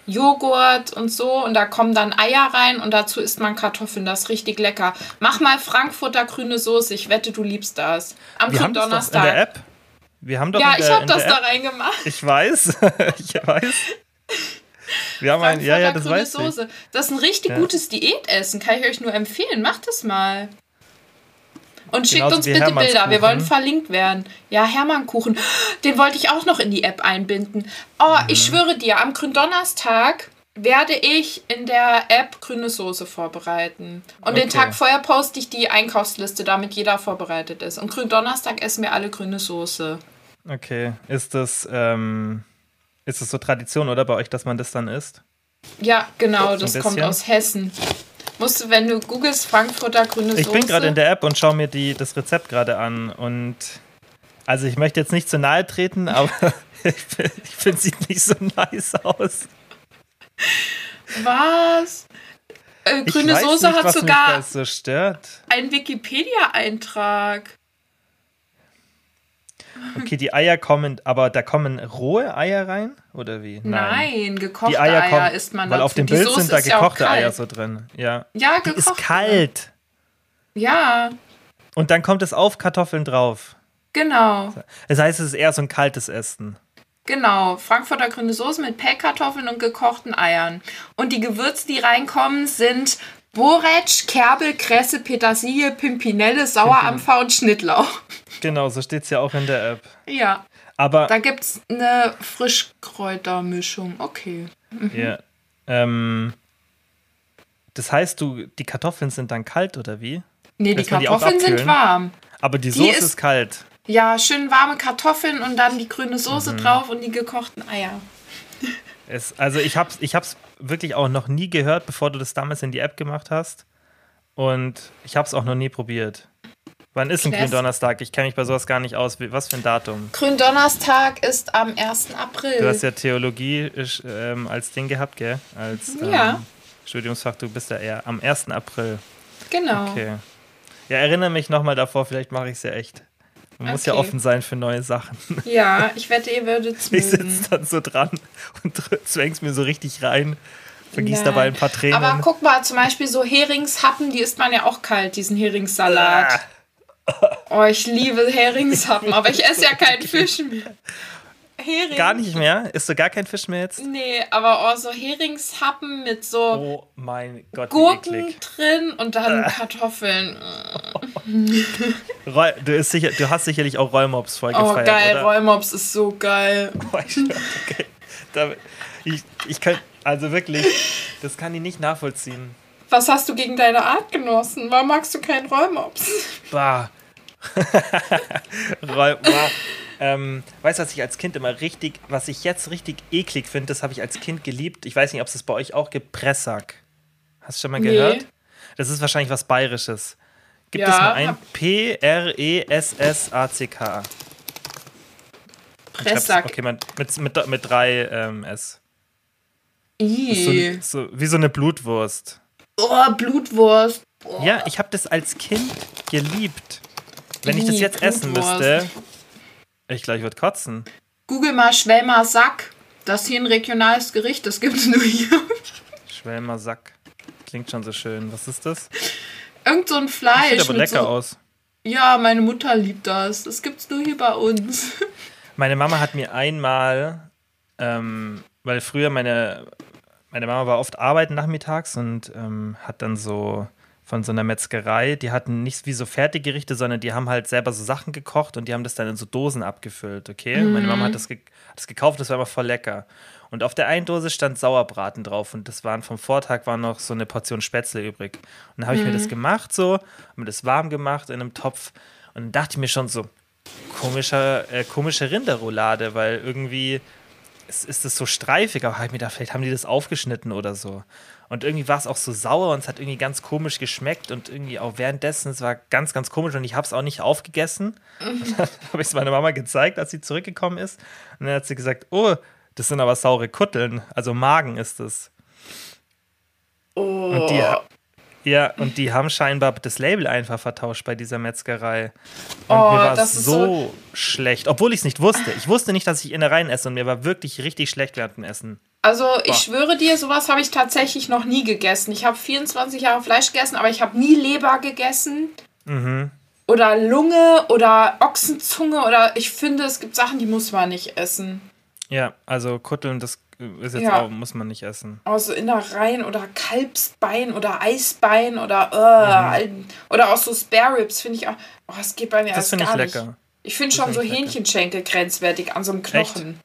Joghurt und so. Und da kommen dann Eier rein und dazu isst man Kartoffeln. Das ist richtig lecker. Mach mal Frankfurter grüne Soße. Ich wette, du liebst das. Am Wir Donnerstag. in der App. Wir haben doch ja, ich habe das da reingemacht. Ich weiß. ich weiß. Wir haben ein, ja, ja, das weiß Soße. Ich. Das ist ein richtig ja. gutes Diätessen, kann ich euch nur empfehlen. Macht das mal. Und schickt uns bitte Bilder, wir wollen verlinkt werden. Ja, Hermannkuchen, den wollte ich auch noch in die App einbinden. Oh, mhm. ich schwöre dir, am Gründonnerstag werde ich in der App grüne Soße vorbereiten. Und okay. den Tag vorher poste ich die Einkaufsliste, damit jeder vorbereitet ist. Und Gründonnerstag essen wir alle grüne Soße. Okay, ist das, ähm, ist es so Tradition, oder bei euch, dass man das dann isst? Ja, genau, das kommt aus Hessen. Musst du, wenn du googelst Frankfurter grüne Soße. Ich bin gerade in der App und schaue mir die, das Rezept gerade an. Und also ich möchte jetzt nicht zu nahe treten, aber ich finde, sieht nicht so nice aus. Was? Äh, grüne ich weiß Soße nicht, hat was sogar mich das so stört. einen Wikipedia-Eintrag. Okay, die Eier kommen, aber da kommen rohe Eier rein oder wie? Nein, gekochte die Eier, Eier, kommen, isst man weil dazu. auf dem Die Bild Soße sind da ist ja auch gekochte kalt. Eier so drin. Ja. Ja, Die gekochte. ist kalt. Ja, Und dann kommt es auf Kartoffeln drauf. genau. Das heißt, es ist eher so ein kaltes Essen. Genau, Frankfurter grüne Soße mit Pellkartoffeln und gekochten Eiern. Und die Gewürze, die reinkommen, sind Boretsch, Kerbel, Kresse, Petersilie, Pimpinelle, Sauerampfer und Schnittlauch. Genau, so steht es ja auch in der App. Ja, Aber da gibt's eine Frischkräutermischung. Okay. ja, ähm, das heißt, du, die Kartoffeln sind dann kalt oder wie? Nee, die Lässt die Kartoffeln sind abkühlen? warm. Aber die Die Soße ist- ist, kalt. Ja, schön warme Kartoffeln und dann die grüne Soße Mhm. drauf und die gekochten Eier. Es, also ich hab's, ich hab's wirklich auch noch nie gehört, bevor du das damals in die App gemacht hast. Und ich hab's auch noch nie probiert. Wann ist ein. Gründonnerstag? Ich kenne mich bei sowas gar nicht aus. Was für ein Datum? Gründonnerstag ist am 1. April. Du hast ja Theologie ich, ähm, als Ding gehabt, gell? Als ähm, Ja. Studiumsfach. Du bist ja eher am 1. April. genau. Okay. Ja, erinnere mich nochmal davor. Vielleicht mache ich es ja echt. Man muss ja Okay. offen sein für neue Sachen. Ja, ich wette, ihr würdet Ich mögen. sitze dann so dran und zwäng's mir so richtig rein. Vergieß dabei ein paar Tränen. Aber guck mal, zum Beispiel so Heringshappen, die isst man ja auch kalt, diesen Heringssalat. Ah. Oh, ich liebe Heringshappen, aber ich esse ja keinen Fisch mehr. Hering. Gar nicht mehr? Isst du gar kein Fisch mehr jetzt? Nee, aber oh, so Heringshappen mit so Oh mein Gott, Gurken eklig. drin und dann Kartoffeln. Roll, du, ist sicher, du hast sicherlich auch Rollmops voll Oh, gefeiert, geil, oder? Rollmops ist so geil. Oh, ich, okay. da, ich, ich kann, also wirklich, das kann ich nicht nachvollziehen. Was hast du gegen deine Artgenossen? Warum magst du keinen Rollmops? Bah. Ähm, weißt du, was ich als Kind immer richtig, was ich jetzt richtig eklig finde, das habe ich als Kind geliebt. Ich weiß nicht, ob es das bei euch auch gibt. Pressack. Hast du schon mal Nee. gehört? Das ist wahrscheinlich was Bayerisches. Gibt Ja, es mal ein P-R-E-S-S-A-C-K? Pressack. Okay, mit, mit, mit, mit drei ähm, S. So, so, wie so eine Blutwurst. Oh, Blutwurst. Oh. Ja, ich habe das als Kind geliebt. Wenn ich das jetzt essen müsste, ich glaube, ich würde kotzen. Google mal Schwelmer Sack. Das ist hier ein regionales Gericht, das gibt es nur hier. Schwelmer Sack. Klingt schon so schön. Was ist das? Irgend so ein Fleisch. Sieht aber lecker so, aus. Ja, meine Mutter liebt das. Das gibt's nur hier bei uns. Meine Mama hat mir einmal, ähm, weil früher meine, meine Mama war oft arbeiten nachmittags und ähm, hat dann so von so einer Metzgerei, die hatten nicht wie so Fertiggerichte, sondern die haben halt selber so Sachen gekocht und die haben das dann in so Dosen abgefüllt, okay? Und Meine Mama hat das, ge hat das gekauft, das war immer voll lecker. Und auf der einen Dose stand Sauerbraten drauf und das waren vom Vortag war noch so eine Portion Spätzle übrig. Und dann habe ich mir das gemacht so, habe mir das warm gemacht in einem Topf und dann dachte ich mir schon so, komischer, äh, komische Rinderroulade, weil irgendwie ist, ist das so streifig, aber hab ich mir gedacht, vielleicht haben die das aufgeschnitten oder so. Und irgendwie war es auch so sauer und es hat irgendwie ganz komisch geschmeckt und irgendwie auch währenddessen, es war ganz, ganz komisch und ich habe es auch nicht aufgegessen. Und dann habe ich es meiner Mama gezeigt, als sie zurückgekommen ist. Und dann hat sie gesagt, oh, das sind aber saure Kutteln, also Magen ist es. Oh. Und die, ha- ja, und die haben scheinbar das Label einfach vertauscht bei dieser Metzgerei. Und Oh, mir war es ist so schlecht, obwohl ich es nicht wusste. Ich wusste nicht, dass ich Innereien esse und mir war wirklich richtig schlecht während dem Essen. Also ich Boah. schwöre dir, sowas habe ich tatsächlich noch nie gegessen. Ich habe 24 Jahre Fleisch gegessen, aber ich habe nie Leber gegessen. Mhm. Oder Lunge oder Ochsenzunge oder ich finde, es gibt Sachen, die muss man nicht essen. Ja, also Kutteln, das ist jetzt Ja. auch, muss man nicht essen. Also Innereien oder Kalbsbein oder Eisbein oder äh, oder auch so Spare Ribs finde ich auch. Oh, es geht bei mir Das finde ich gar nicht. lecker. Ich finde schon find so lecker. Hähnchenschenkel grenzwertig an so einem Knochen.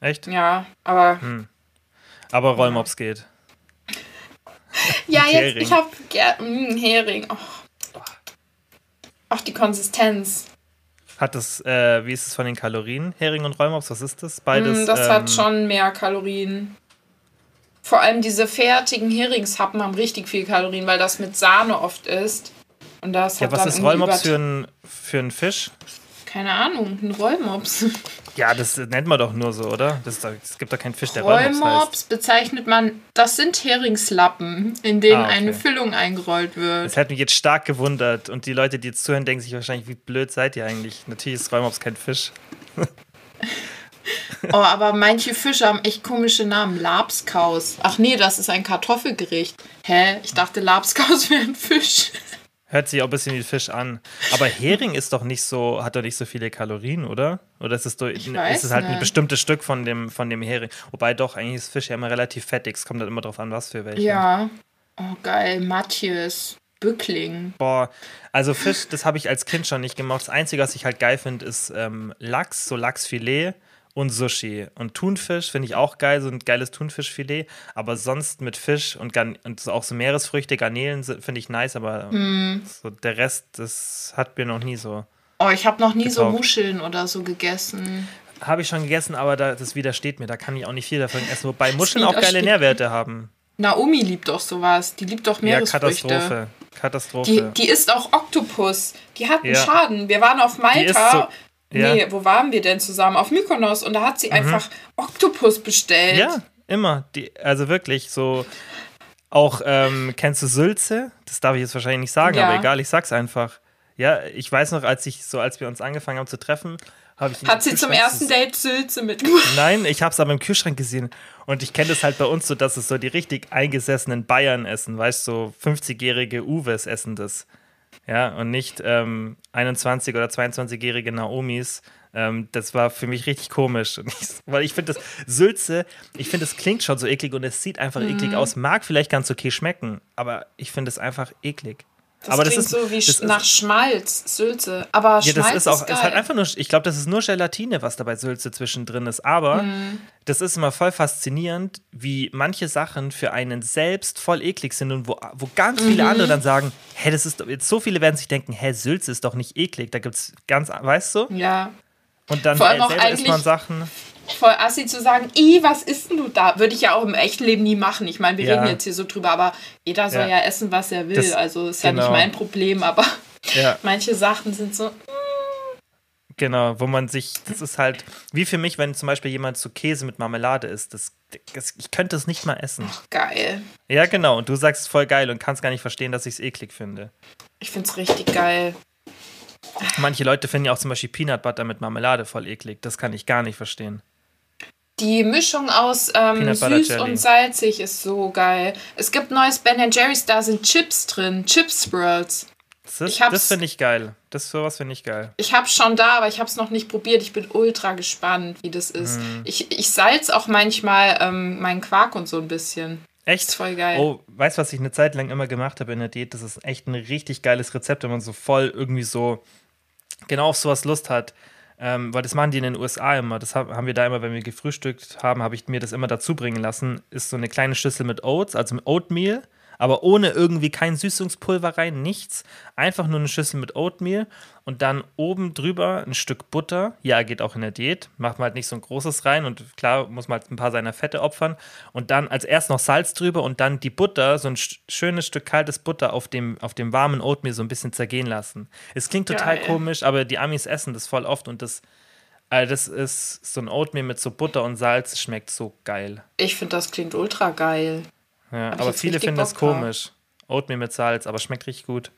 Echt? Ja, aber Aber Rollmops geht. ja, Und jetzt Hering. ich habe mm, Hering. Oh. Auch die Konsistenz. Hat das, äh, wie ist es von den Kalorien? Hering und Rollmops, was ist das? Beides. Mm, das ähm, hat schon mehr Kalorien. Vor allem diese fertigen Heringshappen haben richtig viel Kalorien, weil das mit Sahne oft ist. Und das Ja, hat was ist Rollmops für ein, für ein Fisch? Keine Ahnung, ein Rollmops. Ja, das nennt man doch nur so, oder? Es gibt doch keinen Fisch, der Rollmops. Rollmops bezeichnet man, das sind Heringslappen, in denen Ah, okay. eine Füllung eingerollt wird. Das hat mich jetzt stark gewundert. Und die Leute, die jetzt zuhören, denken sich wahrscheinlich, wie blöd seid ihr eigentlich? Natürlich ist Rollmops kein Fisch. Oh, aber manche Fische haben echt komische Namen. Labskaus. Ach nee, das ist ein Kartoffelgericht. Hä? Ich dachte, Labskaus wäre ein Fisch. Hört sich auch ein bisschen wie Fisch an. Aber Hering ist doch nicht so, hat doch nicht so viele Kalorien, oder? Oder ist es, do, ist es halt ein nicht. bestimmtes Stück von dem, von dem Hering? Wobei doch, eigentlich ist Fisch ja immer relativ fettig. Es kommt halt immer drauf an, was für welche. Ja. Oh, geil. Matthias. Bückling. Boah, also Fisch, das habe ich als Kind schon nicht gemacht. Das Einzige, was ich halt geil finde, ist ähm, Lachs, so Lachsfilet und Sushi. Und Thunfisch finde ich auch geil, so ein geiles Thunfischfilet. Aber sonst mit Fisch und, Garn und so auch so Meeresfrüchte, Garnelen finde ich nice, aber Hm. so der Rest, das hat mir noch nie so. Oh, ich habe noch nie so Getaugt. Muscheln oder so gegessen. Habe ich schon gegessen, aber da, das widersteht mir. Da kann ich auch nicht viel davon essen. Wobei Muscheln auch geile Nährwerte haben. Naomi liebt doch sowas. Die liebt doch Ja, Meeresfrüchte. Katastrophe. Katastrophe. die, die isst auch Oktopus. Die hat einen Ja. Schaden. Wir waren auf Malta. Ja. Mhm. Nee, wo waren wir denn zusammen? Auf Mykonos. Und da hat sie einfach Oktopus bestellt. Ja, immer. Die, also wirklich so. Auch, ähm, kennst du Sülze? Das darf ich jetzt wahrscheinlich nicht sagen, Ja. aber egal, ich sag's einfach. Ja, ich weiß noch, als ich so, als wir uns angefangen haben zu treffen, habe ich. Hat sie zum ersten Date Sülze mitgebracht. Nein, ich habe es aber im Kühlschrank gesehen. Und ich kenne das halt bei uns so, dass es so die richtig eingesessenen Bayern essen, weißt du, so 50-jährige Uwes essen das. Ja, und nicht ähm, 21- oder 22-jährige Naomis. Ähm, das war für mich richtig komisch. Ich, weil ich finde das Sülze, ich finde, es klingt schon so eklig und es sieht einfach Mhm. eklig aus. Mag vielleicht ganz okay schmecken, aber ich finde es einfach eklig. Das aber das klingt ist so wie das Sch- ist- nach Schmalz, Sülze. Aber ja, das Schmalz ist auch, geil. ist halt einfach nur, ich glaube, das ist nur Gelatine, was da bei Sülze zwischendrin ist. Aber Mhm. das ist immer voll faszinierend, wie manche Sachen für einen selbst voll eklig sind und wo, wo ganz viele Mhm. andere dann sagen, hä, das ist doch, jetzt so viele werden sich denken, hä, Sülze ist doch nicht eklig. Da gibt es ganz, weißt du? Ja. Und dann Vor allem auch selber isst man eigentlich- Sachen. Voll assi zu sagen, i, was isst denn du da? Würde ich ja auch im echten Leben nie machen. Ich meine, wir Ja. reden jetzt hier so drüber, aber jeder soll Ja. ja, essen, was er will. Das- also ist ja nicht genau. mein Problem, aber Ja, manche Sachen sind so, genau, wo man sich, das ist halt, wie für mich, wenn zum Beispiel jemand zu Käse mit Marmelade isst, das, das, ich könnte es nicht mal essen. geil. Ja, genau, und du sagst es voll geil und kannst gar nicht verstehen, dass ich es eklig finde. Ich find's richtig geil. Manche Leute finden ja auch zum Beispiel Peanut Butter mit Marmelade voll eklig. Das kann ich gar nicht verstehen. Die Mischung aus ähm, süß Jelly. und salzig ist so geil. Es gibt neues Ben Jerry's, da sind Chips drin. Chips Swirls. Das, ist- Ich hab's- das finde ich geil. Das sowas finde ich geil. Ich hab's schon da, aber ich hab's noch nicht probiert. Ich bin ultra gespannt, wie das ist. Mhm. Ich, ich salz auch manchmal ähm, meinen Quark und so ein bisschen. Echt? Ist voll geil. Oh, weißt du, was ich eine Zeit lang immer gemacht habe in der Diät? Das ist echt ein richtig geiles Rezept, wenn man so voll irgendwie so genau auf sowas Lust hat. Ähm, weil das machen die in den USA immer. Das hab- haben wir da immer, wenn wir gefrühstückt haben, habe ich mir das immer dazu bringen lassen. Ist so eine kleine Schüssel mit Oats, also mit Oatmeal, aber ohne irgendwie kein Süßungspulver rein, nichts. Einfach nur eine Schüssel mit Oatmeal und dann oben drüber ein Stück Butter. Ja, geht auch in der Diät. Macht man halt nicht so ein großes rein und klar muss man halt ein paar seiner Fette opfern. Und dann als erst noch Salz drüber und dann die Butter, so ein sch- schönes Stück kaltes Butter auf dem, auf dem warmen Oatmeal so ein bisschen zergehen lassen. Es klingt total Geil. komisch, aber die Amis essen das voll oft und das, äh, das ist so ein Oatmeal mit so Butter und Salz, schmeckt so geil. Ich finde, das klingt ultra geil. Ja, aber viele finden das komisch. Oatmeal mit Salz, aber schmeckt richtig gut.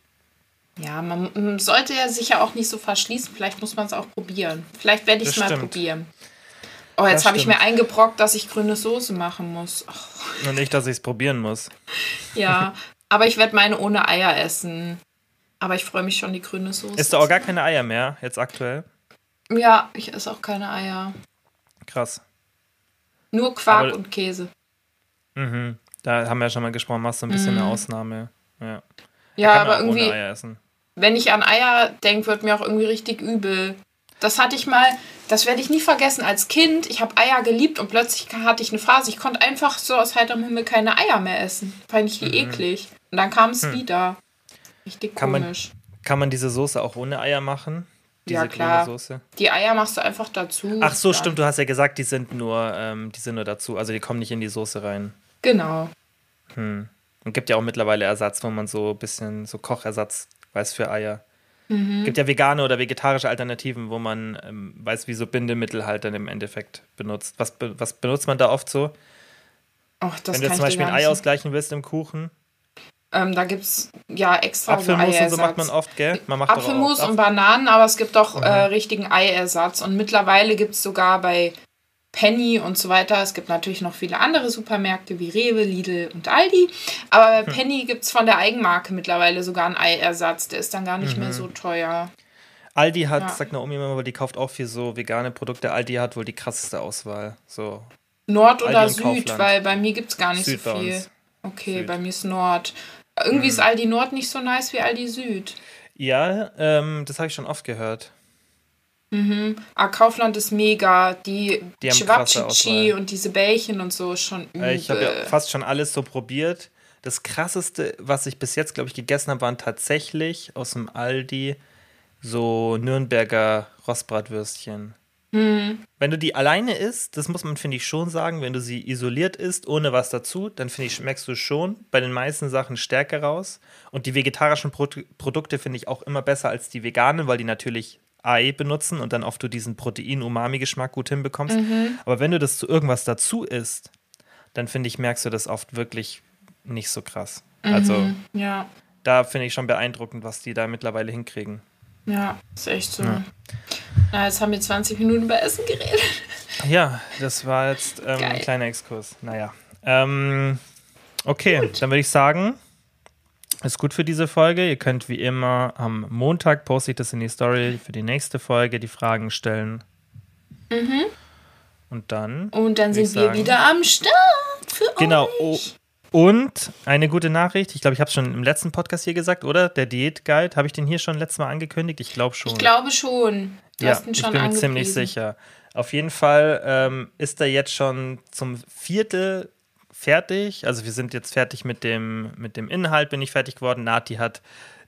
Ja, man mm, sollte ja sich ja auch nicht so verschließen. Vielleicht muss man es auch probieren. Vielleicht werde ich es mal stimmt. probieren. Oh, jetzt habe ich mir eingebrockt, dass ich grüne Soße machen muss. Ach, Und nicht, dass ich es probieren muss. ja, aber ich werde meine ohne Eier essen. Aber ich freue mich schon, die grüne Soße. Ist da auch gar keine Eier mehr, jetzt aktuell? Ja, ich esse auch keine Eier. Krass. Nur Quark Aber- und Käse. Mhm. Da haben wir ja schon mal gesprochen, machst du ein bisschen eine Ausnahme. Ja, Mhm. Ja, Kann man aber irgendwie, ohne Eier essen. wenn ich an Eier denke, wird mir auch irgendwie richtig übel. Das hatte ich mal, das werde ich nie vergessen. Als Kind, ich habe Eier geliebt und plötzlich hatte ich eine Phase, ich konnte einfach so aus heiterem Himmel keine Eier mehr essen. Fand ich die eklig. Und dann kam es wieder. Richtig Mhm. Hm. Kann man- komisch. Kann man diese Soße auch ohne Eier machen? Diese Ja, klar. Soße? Die Eier machst du einfach dazu. Ach so, stimmt, du hast ja gesagt, die sind nur, ähm, die sind nur dazu. Also die kommen nicht in die Soße rein. Genau. Hm. Und gibt ja auch mittlerweile Ersatz, wo man so ein bisschen so Kochersatz weiß für Eier. Mhm. Gibt ja vegane oder vegetarische Alternativen, wo man ähm, weiß, wie so Bindemittel halt dann im Endeffekt benutzt. Was, be was benutzt man da oft so? Och, Wenn du zum Beispiel ein Ei ausgleichen willst im Kuchen. Ähm, da gibt es ja extra Apfelmus so und so macht man oft, gell? Man macht Apfelmus und Bananen, aber es gibt auch mhm. äh, richtigen Eiersatz. Und mittlerweile gibt es sogar bei Penny und so weiter. Es gibt natürlich noch viele andere Supermärkte wie Rewe, Lidl und Aldi. Aber bei hm. Penny gibt es von der Eigenmarke mittlerweile sogar einen Eiersatz. Der ist dann gar nicht mhm. mehr so teuer. Aldi hat, ja. sagt Naomi immer, die kauft auch viel so vegane Produkte. Aldi hat wohl die krasseste Auswahl. So. Nord oder Süd, Kaufland. weil bei mir gibt es gar nicht Süd so viel. Bei okay, Süd. bei mir ist Nord. Irgendwie mhm. ist Aldi Nord nicht so nice wie Aldi Süd. Ja, ähm, das habe ich schon oft gehört. Mhm. Ah, Kaufland ist mega. Die, die Chewabchichi und diese Bällchen und so schon übel. Ich habe ja fast schon alles so probiert. Das krasseste, was ich bis jetzt, glaube ich, gegessen habe, waren tatsächlich aus dem Aldi so Nürnberger Rostbratwürstchen. Mhm. Wenn du die alleine isst, das muss man, finde ich, schon sagen, wenn du sie isoliert isst, ohne was dazu, dann finde ich, schmeckst du schon bei den meisten Sachen Stärke raus. Und die vegetarischen Pro Produkte finde ich auch immer besser als die veganen, weil die natürlich Ei benutzen und dann oft du diesen Protein-Umami-Geschmack gut hinbekommst. Mhm. Aber wenn du das zu irgendwas dazu isst, dann finde ich, merkst du das oft wirklich nicht so krass. Mhm. Also, ja. da finde ich schon beeindruckend, was die da mittlerweile hinkriegen. Ja, ist echt so. Ja. Na, jetzt haben wir 20 Minuten über Essen geredet. Ja, das war jetzt ähm, ein kleiner Exkurs. Naja. Ähm, okay, Gut. dann würde ich sagen, ist gut für diese Folge. Ihr könnt wie immer am Montag poste ich das in die Story für die nächste Folge, die Fragen stellen. Mhm. Und dann. Und dann sind wir sagen, wieder am Start für genau. euch. Genau. Und eine gute Nachricht, ich glaube, ich habe es schon im letzten Podcast hier gesagt, oder? Der Diät-Guide, habe ich den hier schon letztes Mal angekündigt? Ich glaube schon. Ich glaube schon. Du ja, ich bin mir ziemlich sicher. Auf jeden Fall ähm, ist er jetzt schon zum Viertel fertig. Also wir sind jetzt fertig mit dem, mit dem Inhalt, bin ich fertig geworden. Nati hat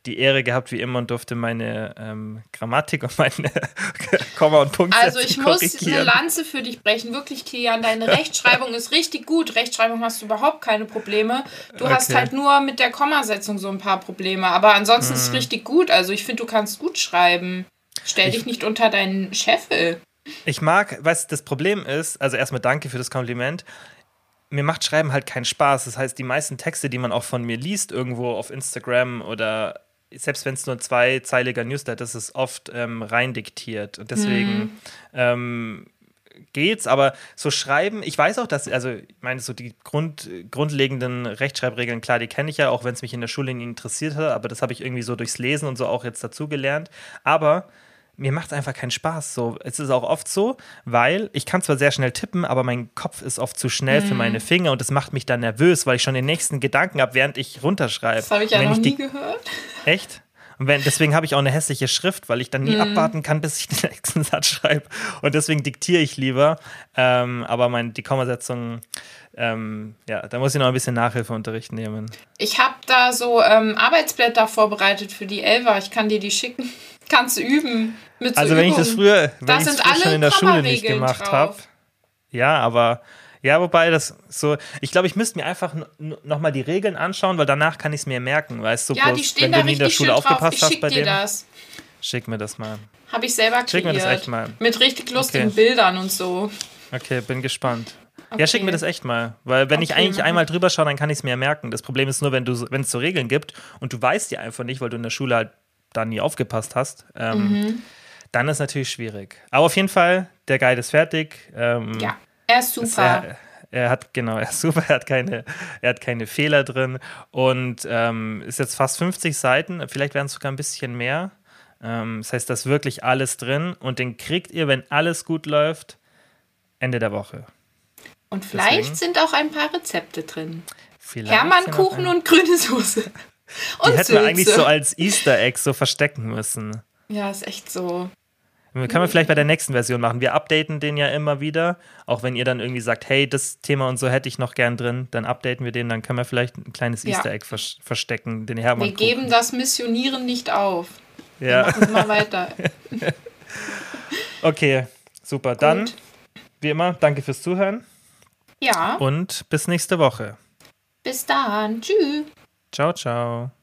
die Ehre gehabt, wie immer, und durfte meine ähm, Grammatik und meine Komma und Punkt Also ich muss eine Lanze für dich brechen. Wirklich, Kilian, deine Rechtschreibung ist richtig gut. Rechtschreibung hast du überhaupt keine Probleme. Du okay. hast halt nur mit der Kommasetzung so ein paar Probleme. Aber ansonsten mm. ist es mhm. richtig gut. Also ich finde, du kannst gut schreiben. Stell ich, dich nicht unter deinen Scheffel. Ich mag, was das Problem ist, also erstmal danke für das Kompliment mir macht Schreiben halt keinen Spaß. Das heißt, die meisten Texte, die man auch von mir liest, irgendwo auf Instagram oder selbst wenn es nur zweizeiliger Newsletter ist, ist oft ähm, rein diktiert. Und deswegen mhm. ähm, geht's, aber so schreiben, ich weiß auch, dass, also ich meine, so die Grund, grundlegenden Rechtschreibregeln, klar, die kenne ich ja, auch wenn es mich in der Schule nie interessiert hat, aber das habe ich irgendwie so durchs Lesen und so auch jetzt dazu gelernt. Aber mir macht es einfach keinen Spaß. So, es ist auch oft so, weil ich kann zwar sehr schnell tippen, aber mein Kopf ist oft zu schnell mhm. für meine Finger und das macht mich dann nervös, weil ich schon den nächsten Gedanken habe, während ich runterschreibe. Das habe ich ja noch nie gehört. Echt? Und wenn, deswegen habe ich auch eine hässliche Schrift, weil ich dann nie mm. abwarten kann, bis ich den nächsten Satz schreibe. Und deswegen diktiere ich lieber. Ähm, aber mein, die Kommasetzung, ähm, ja, da muss ich noch ein bisschen Nachhilfeunterricht nehmen. Ich habe da so ähm, Arbeitsblätter vorbereitet für die Elva. Ich kann dir die schicken. Kannst du üben. Mit so also, wenn Übungen. ich das früher, wenn ich das schon in der Schule nicht gemacht habe. Ja, aber ja, wobei das so, ich glaube, ich müsste mir einfach nochmal die Regeln anschauen, weil danach kann ich es mir merken, weißt du, ja, bloß, die stehen wenn da du nie in der Schule aufgepasst hast bei dir das. Schick mir das mal. Habe ich selber kreiert. Schick mir das echt mal. Mit richtig lustigen okay. Bildern und so. Okay, bin gespannt. Okay. Ja, schick mir das echt mal. Weil wenn okay, ich eigentlich einmal drüber schaue, dann kann ich es mir merken. Das Problem ist nur, wenn du, wenn es so Regeln gibt und du weißt die einfach nicht, weil du in der Schule halt da nie aufgepasst hast, ähm, mhm. dann ist natürlich schwierig. Aber auf jeden Fall, der Guide ist fertig. Ähm, ja. Er ist super. Ist er, er, hat, genau, er ist super, er hat keine, er hat keine Fehler drin und ähm, ist jetzt fast 50 Seiten, vielleicht werden es sogar ein bisschen mehr. Ähm, das heißt, da ist wirklich alles drin und den kriegt ihr, wenn alles gut läuft, Ende der Woche. Und vielleicht Deswegen, sind auch ein paar Rezepte drin. Hermannkuchen und grüne Soße. Und Die hätten wir eigentlich so als Easter Egg so verstecken müssen. Ja, ist echt so. Können wir vielleicht bei der nächsten Version machen. Wir updaten den ja immer wieder. Auch wenn ihr dann irgendwie sagt, hey, das Thema und so hätte ich noch gern drin, dann updaten wir den. Dann können wir vielleicht ein kleines ja. Easter Egg vers verstecken, den Hermann. Wir geben das Missionieren nicht auf. Ja. Wir machen mal weiter. okay, super. Gut. Dann, wie immer, danke fürs Zuhören. Ja. Und bis nächste Woche. Bis dann. Tschüss. Ciao, ciao.